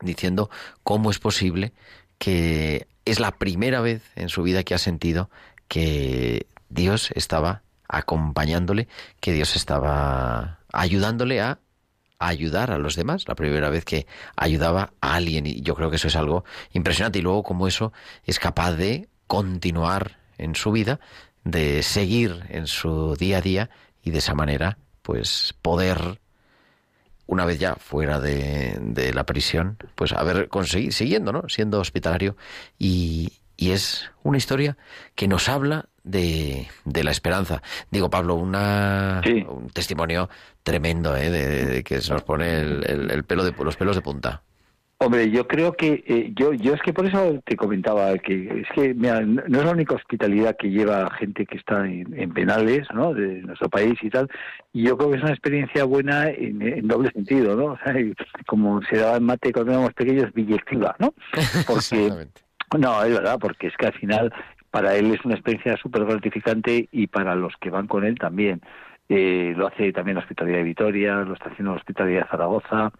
diciendo cómo es posible que es la primera vez en su vida que ha sentido que Dios estaba acompañándole, que Dios estaba ayudándole a ayudar a los demás, la primera vez que ayudaba a alguien y yo creo que eso es algo impresionante y luego como eso es capaz de continuar en su vida, de seguir en su día a día y de esa manera pues poder una vez ya fuera de, de la prisión, pues haber conseguido, siguiendo, ¿no? Siendo hospitalario y, y es una historia que nos habla de, de la esperanza. Digo, Pablo, una, Sí. un testimonio tremendo, ¿eh? De, de que se nos pone el, el- el pelo de, los pelos de punta. Hombre, yo creo que eh, yo yo es que por eso te comentaba que es que mira, no es la única hospitalidad que lleva gente que está en, en penales, ¿no? De nuestro país y tal. Y yo creo que es una experiencia buena en, en doble sentido, ¿no? O sea, como se daba en mate cuando éramos pequeños, biyectiva, ¿no? Porque Exactamente. No, es verdad, porque es que al final para él es una experiencia súper gratificante y para los que van con él también. Eh, lo hace también la Hospitalidad de Vitoria, lo está haciendo la Hospitalidad de Zaragoza.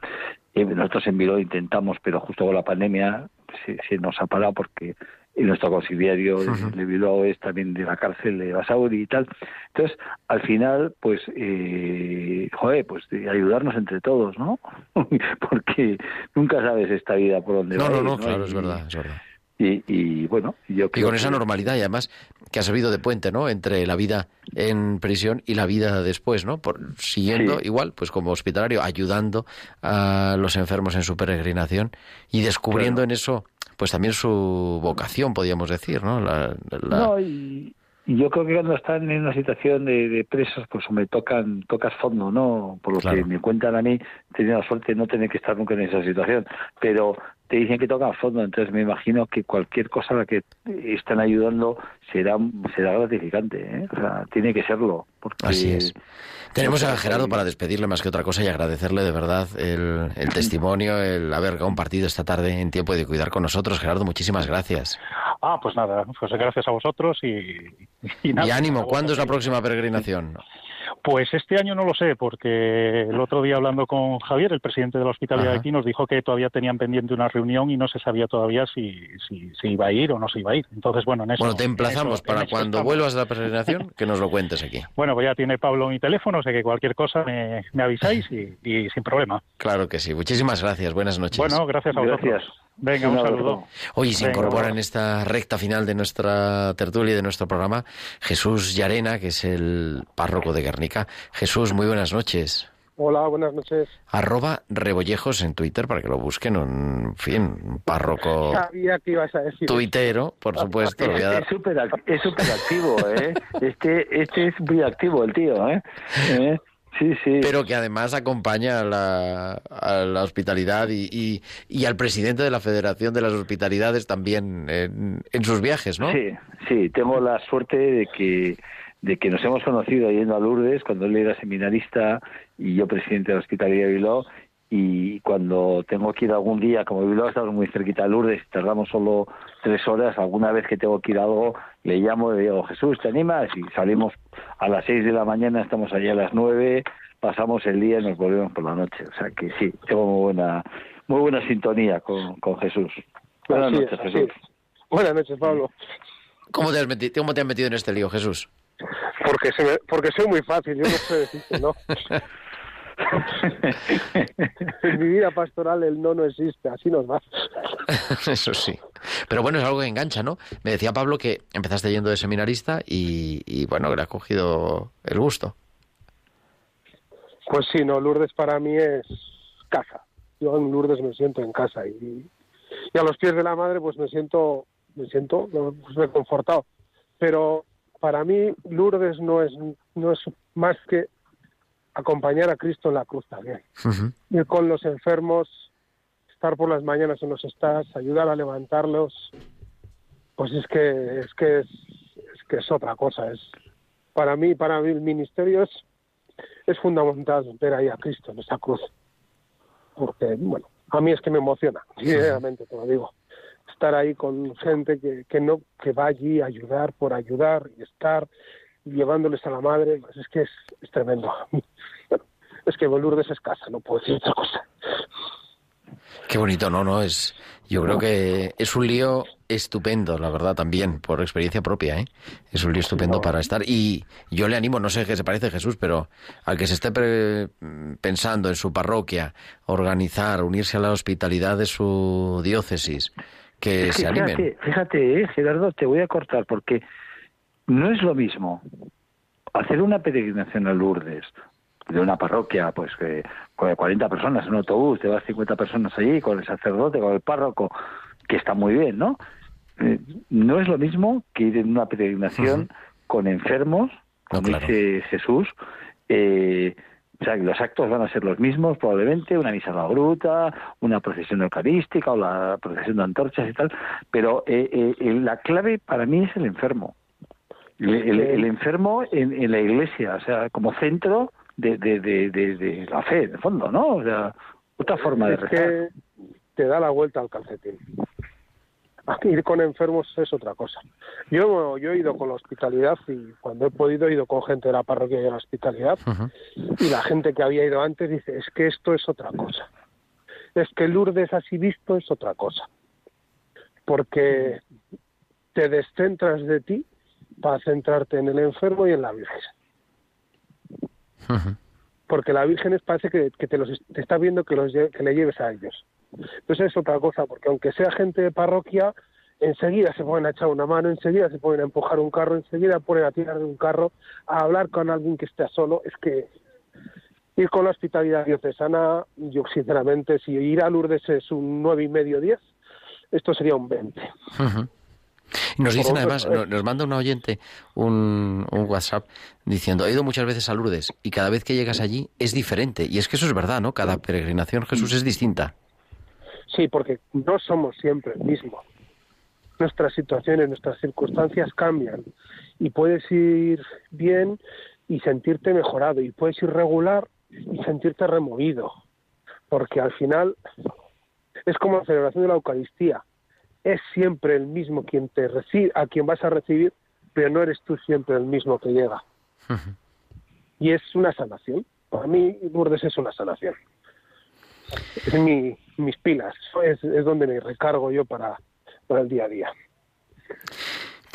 Eh, nosotros en Bilbao intentamos, pero justo con la pandemia se, se nos ha parado porque nuestro conciliario de- Bilbao es también de la cárcel de Basauri y tal. Entonces, al final, pues, eh, joder, pues ayudarnos entre todos, ¿no? porque nunca sabes esta vida por dónde No, va. no, ir, no, claro, es verdad, es verdad. Y, y, bueno, yo Y creo con esa que- normalidad y además que ha servido de puente, ¿no? Entre la vida en prisión y la vida después, ¿no? Por, siguiendo Sí. igual, pues como hospitalario, ayudando a los enfermos en su peregrinación y descubriendo en eso, pues también su vocación, podríamos decir, ¿no? La, la- No, y, yo creo que cuando están en una situación de, de presos, pues me tocan, tocas fondo, ¿no? Por lo Claro. que me cuentan a mí, he tenido la suerte de no tener que estar nunca en esa situación. Pero te dicen que tocan fondo, entonces me imagino que cualquier cosa a la que están ayudando será, será gratificante, ¿eh? O sea, tiene que serlo. Porque Así es. Tenemos a Gerardo para despedirle más que otra cosa y agradecerle de verdad el, el testimonio, el haber compartido esta tarde en tiempo de cuidar con nosotros. Gerardo, muchísimas gracias. Ah, pues nada, pues gracias a vosotros y, y nada. y ánimo, a ¿cuándo es la próxima peregrinación? Pues este año no lo sé, porque el otro día hablando con Javier, el presidente de la hospitalidad Ajá. de aquí, nos dijo que todavía tenían pendiente una reunión y no se sabía todavía si, si, si iba a ir o no se iba a ir. Entonces, bueno, en eso. Bueno, te emplazamos eso- para cuando estamos. vuelvas de la peregrinación que nos lo cuentes aquí. Bueno, pues ya tiene Pablo mi teléfono, o sea que cualquier cosa me, me avisáis y, y sin problema. Claro que sí. Muchísimas gracias. Buenas noches. Bueno, gracias a vosotros. Gracias. Venga, un, saludo. Hoy se Venga, incorpora en esta recta final de nuestra tertulia y de nuestro programa Jesús Llarena, que es el párroco de Guernica. Jesús, muy buenas noches. Hola, buenas noches. Arroba Rebollejos en Twitter para que lo busquen. Un, en fin, un párroco Sabía que ibas a decir. tuitero, por supuesto. Dar. Es súper activo, ¿eh? Este, este es muy activo el tío, ¿eh? ¿Eh? Sí, sí. Pero que además acompaña a la, a la hospitalidad y, y, y al presidente de la Federación de las Hospitalidades también en, en sus viajes, ¿no? Sí, sí, tengo la suerte de que de que nos hemos conocido yendo a Lourdes cuando él era seminarista y yo presidente de la Hospitalidad de Bilbao y cuando tengo que ir algún día, como Bilbao está muy cerquita de Lourdes, tardamos solo tres horas, alguna vez que tengo que ir a algo, le llamo y le digo, Jesús, ¿te animas? Y salimos a las seis de la mañana, estamos allá a las nueve, pasamos el día y nos volvemos por la noche. O sea que sí, tengo muy buena, muy buena sintonía con, con Jesús. Buenas Así noches, Jesús. es. Buenas noches, Pablo. ¿Cómo te, has meti- ¿Cómo te has metido en este lío, Jesús? Porque, se me- porque soy muy fácil, yo no sé decir que no. en mi vida pastoral el no no existe, así nos va. Eso sí. Pero bueno, es algo que engancha, ¿no? Me decía Pablo que empezaste yendo de seminarista y, y bueno, que le has cogido el gusto. Pues sí, no, Lourdes para mí es casa. Yo en Lourdes me siento en casa y, y a los pies de la madre pues me siento, me siento pues, reconfortado. Pero para mí Lourdes no es, no es más que acompañar a Cristo en la cruz también. Ir con los enfermos, estar por las mañanas en los estás, ayudar a levantarlos, pues es que es que es, es que es otra cosa. Es para mí, para mí el ministerio es es fundamental ver ahí a Cristo en esa cruz, porque bueno, a mí es que me emociona, sinceramente te lo digo, estar ahí con gente que, que no que va allí a ayudar por ayudar y estar llevándoles a la madre, pues es que es, es tremendo. Es que Lourdes es casa, no puedo decir otra cosa. Qué bonito, no, no, es. Yo creo que es un lío estupendo, la verdad, también, por experiencia propia, ¿eh? Es un lío estupendo para estar. Y yo le animo, no sé qué se parece Jesús, pero al que se esté pre- pensando en su parroquia, organizar, unirse a la hospitalidad de su diócesis, que Es que se animen. Fíjate, fíjate eh, Gerardo, te voy a cortar porque no es lo mismo hacer una peregrinación a Lourdes de una parroquia, pues que con 40 personas en un autobús, te vas 50 personas allí con el sacerdote, con el párroco, que está muy bien, ¿no? Eh, no es lo mismo que ir en una peregrinación con enfermos, No, como claro. dice Jesús, eh, o sea, que los actos van a ser los mismos, probablemente, una misa a la gruta, una procesión eucarística o la procesión de antorchas y tal, pero eh, eh, eh, la clave para mí es el enfermo. El, el- el enfermo en, en la iglesia, o sea, como centro de, de, de, de- de la fe, en el fondo, ¿no? O sea, otra forma de es rezar. que te da la vuelta al calcetín. Ir con enfermos es otra cosa. Yo, yo he ido con la hospitalidad y cuando he podido he ido con gente de la parroquia y de la hospitalidad y la gente que había ido antes dice, es que esto es otra cosa. Es que Lourdes así visto es otra cosa. Porque te descentras de ti para centrarte en el enfermo y en la Virgen. Porque la Virgen es- parece que, que te, los, te está viendo que, los, que le lleves a ellos. Entonces es otra cosa, porque aunque sea gente de parroquia, enseguida se ponen a echar una mano, enseguida se ponen a empujar un carro, enseguida ponen a tirar de un carro, a hablar con alguien que esté solo. Es que ir con la hospitalidad diocesana, yo sinceramente, si ir a Lourdes es un nueve y medio, diez, esto sería un 20. Ujú. Y nos dicen además, nos manda un oyente un, un WhatsApp diciendo, he ido muchas veces a Lourdes y cada vez que llegas allí es diferente. Y es que eso es verdad, ¿no? Cada peregrinación Jesús es distinta. Sí, porque no somos siempre el mismo. Nuestras situaciones, nuestras circunstancias cambian y puedes ir bien y sentirte mejorado y puedes ir regular y sentirte removido. Porque al final es como la celebración de la Eucaristía. Es siempre el mismo quien te recibe, a quien vas a recibir, pero no eres tú siempre el mismo que llega. Y es una sanación. Para mí, Lourdes es una sanación es mi, mis pilas, es, es donde me recargo yo para, para el día a día.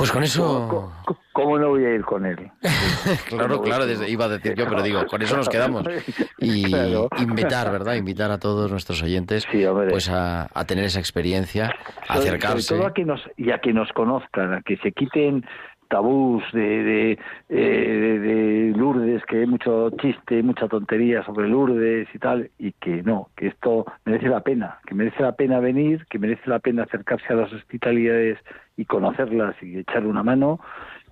Pues con eso... ¿Cómo no voy a ir con él? Claro, claro, desde- iba a decir yo, pero digo, con eso nos quedamos. Y Claro. invitar, ¿verdad? Invitar a todos nuestros oyentes Sí, pues a, a tener esa experiencia, a acercarse. Sobre todo a que nos, y a que nos conozcan, a que se quiten tabús de, de, eh, de- de Lourdes, que hay mucho chiste, mucha tontería sobre Lourdes y tal, y que no, que esto merece la pena, que merece la pena venir, que merece la pena acercarse a las hospitalidades y conocerlas y echarle una mano,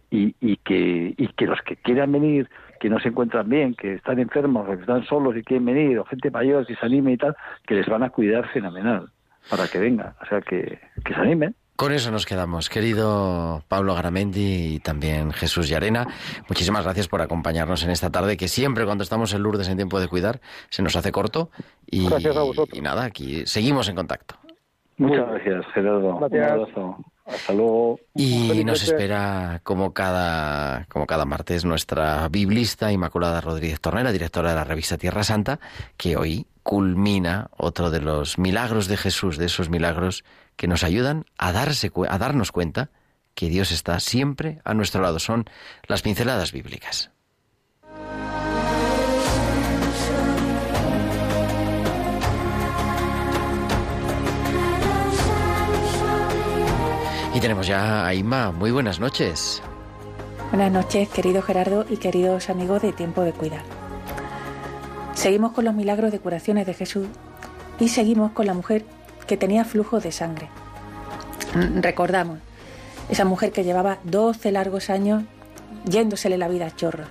y, y que y que los que quieran venir que no se encuentran bien, que están enfermos, que están solos y quieren venir, o gente mayor que se anime y tal, que les van a cuidar fenomenal para que vengan, o sea que, que se animen. Con eso nos quedamos, querido Pablo Garamendi y también Jesús Yarena. Muchísimas gracias por acompañarnos en esta tarde, que siempre cuando estamos en Lourdes en tiempo de cuidar se nos hace corto. Y, Gracias a vosotros. y nada, aquí seguimos en contacto. Muchas gracias, Gerardo. Gracias. Un abrazo. Hasta luego. Y nos espera, como cada, como cada martes, nuestra biblista Inmaculada Rodríguez Tornera, directora de la revista Tierra Santa, que hoy culmina otro de los milagros de Jesús, de esos milagros que nos ayudan a, darse, a darnos cuenta que Dios está siempre a nuestro lado. Son las pinceladas bíblicas. Y tenemos ya a Inma. Muy buenas noches. Buenas noches, querido Gerardo y queridos amigos de Tiempo de Cuidar. Seguimos con los milagros de curaciones de Jesús y seguimos con la mujer que tenía flujo de sangre. Mm, Recordamos, esa mujer que llevaba 12 largos años yéndosele la vida a chorro.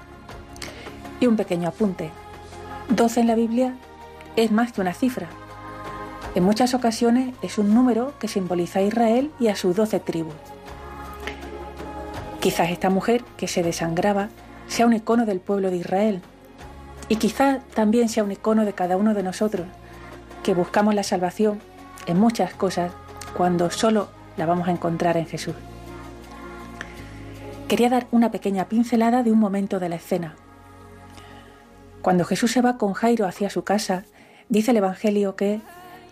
Y un pequeño apunte. 12 en la Biblia es más que una cifra. En muchas ocasiones es un número que simboliza a Israel y a sus 12 tribus. Quizás esta mujer que se desangraba sea un icono del pueblo de Israel y quizás también sea un icono de cada uno de nosotros que buscamos la salvación muchas cosas cuando solo la vamos a encontrar en Jesús. Quería dar una pequeña pincelada de un momento de la escena. Cuando Jesús se va con Jairo hacia su casa, dice el Evangelio que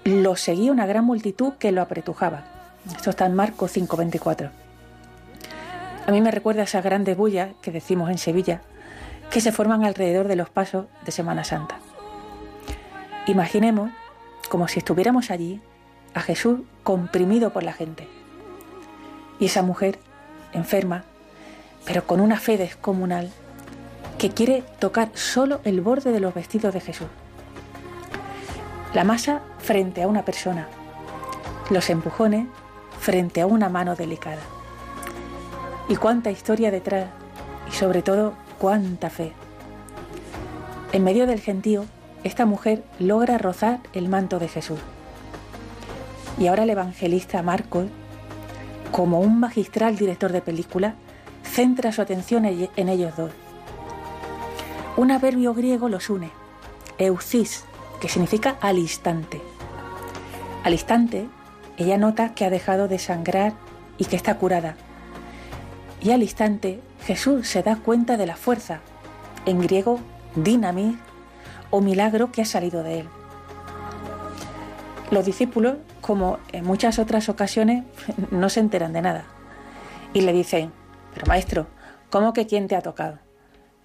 lo seguía una gran multitud que lo apretujaba. Esto está en Marcos 5:24. A mí me recuerda esas grandes bullas que decimos en Sevilla, que se forman alrededor de los pasos de Semana Santa. Imaginemos como si estuviéramos allí, a Jesús comprimido por la gente. Y esa mujer, enferma, pero con una fe descomunal, que quiere tocar solo el borde de los vestidos de Jesús. La masa frente a una persona, los empujones frente a una mano delicada. Y cuánta historia detrás y sobre todo cuánta fe. En medio del gentío, esta mujer logra rozar el manto de Jesús. Y ahora el evangelista Marcos, como un magistral director de película, centra su atención en ellos dos. Un adverbio griego los une, eucis, que significa al instante. Al instante, ella nota que ha dejado de sangrar y que está curada. Y al instante, Jesús se da cuenta de la fuerza, en griego, dinamis, o milagro que ha salido de él. Los discípulos, como en muchas otras ocasiones, no se enteran de nada. Y le dicen, pero maestro, ¿cómo que quién te ha tocado?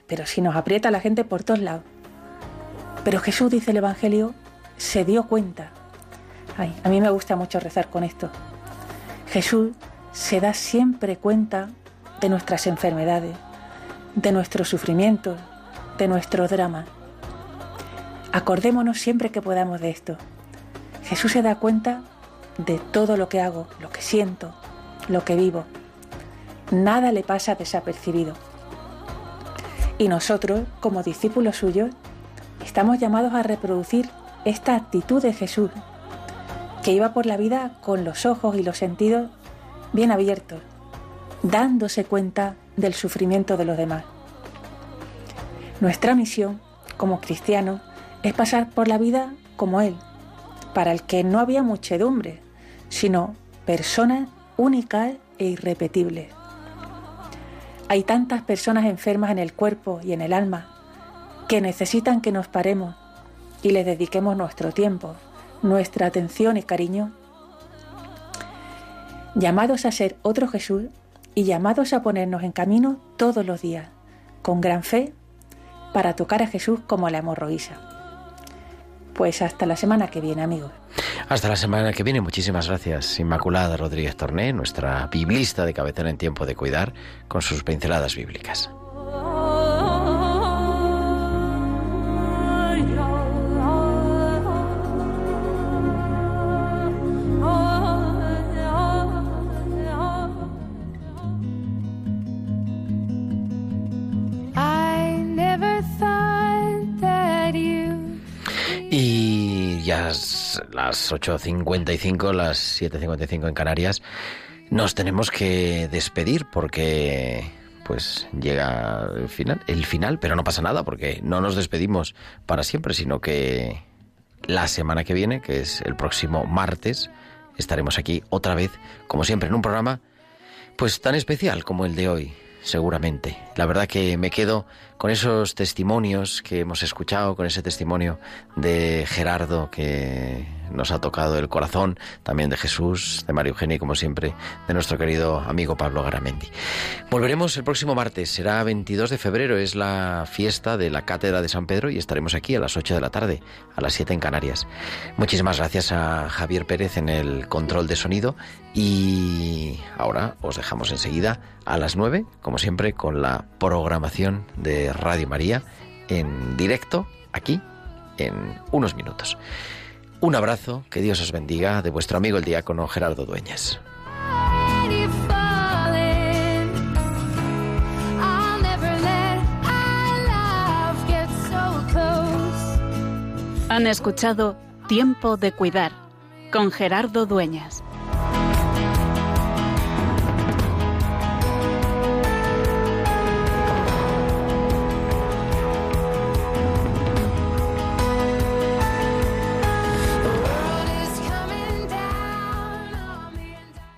Pero si nos aprieta la gente por todos lados. Pero Jesús, dice el Evangelio, se dio cuenta. Ay, a mí me gusta mucho rezar con esto. Jesús se da siempre cuenta de nuestras enfermedades, de nuestros sufrimientos, de nuestro drama. Acordémonos siempre que podamos de esto. Jesús se da cuenta de todo lo que hago, lo que siento, lo que vivo. nada le pasa desapercibido. Y nosotros, como discípulos suyos, estamos llamados a reproducir esta actitud de Jesús, que iba por la vida con los ojos y los sentidos bien abiertos, dándose cuenta del sufrimiento de los demás. Nuestra misión, como cristianos, es pasar por la vida como Él, para el que no había muchedumbre, sino personas únicas e irrepetibles. Hay tantas personas enfermas en el cuerpo y en el alma que necesitan que nos paremos y les dediquemos nuestro tiempo, nuestra atención y cariño. Llamados a ser otro Jesús y llamados a ponernos en camino todos los días, con gran fe, para tocar a Jesús como la hemorroísa. Pues hasta la semana que viene, amigos. Hasta la semana que viene. Muchísimas gracias, Inmaculada Rodríguez Torné, nuestra biblista de cabecera en tiempo de cuidar, con sus pinceladas bíblicas. Las 8.55, las 7.55 en Canarias, nos tenemos que despedir porque pues llega el final, el final, pero no pasa nada porque no nos despedimos para siempre, sino que la semana que viene, que es el próximo martes, estaremos aquí otra vez, como siempre, en un programa pues tan especial como el de hoy, seguramente. La verdad que me quedo con esos testimonios que hemos escuchado, con ese testimonio de Gerardo que nos ha tocado el corazón, también de Jesús, de María Eugenia y como siempre de nuestro querido amigo Pablo Garamendi. Volveremos el próximo martes, será 22 de febrero, es la fiesta de la Cátedra de San Pedro y estaremos aquí a las 8 de la tarde, a las 7 en Canarias. Muchísimas gracias a Javier Pérez en el control de sonido y ahora os dejamos enseguida a las 9, como siempre, con la programación Radio María en directo aquí en unos minutos. Un abrazo, que Dios os bendiga, de vuestro amigo el diácono Gerardo Dueñas. Han escuchado Tiempo de Cuidar con Gerardo Dueñas.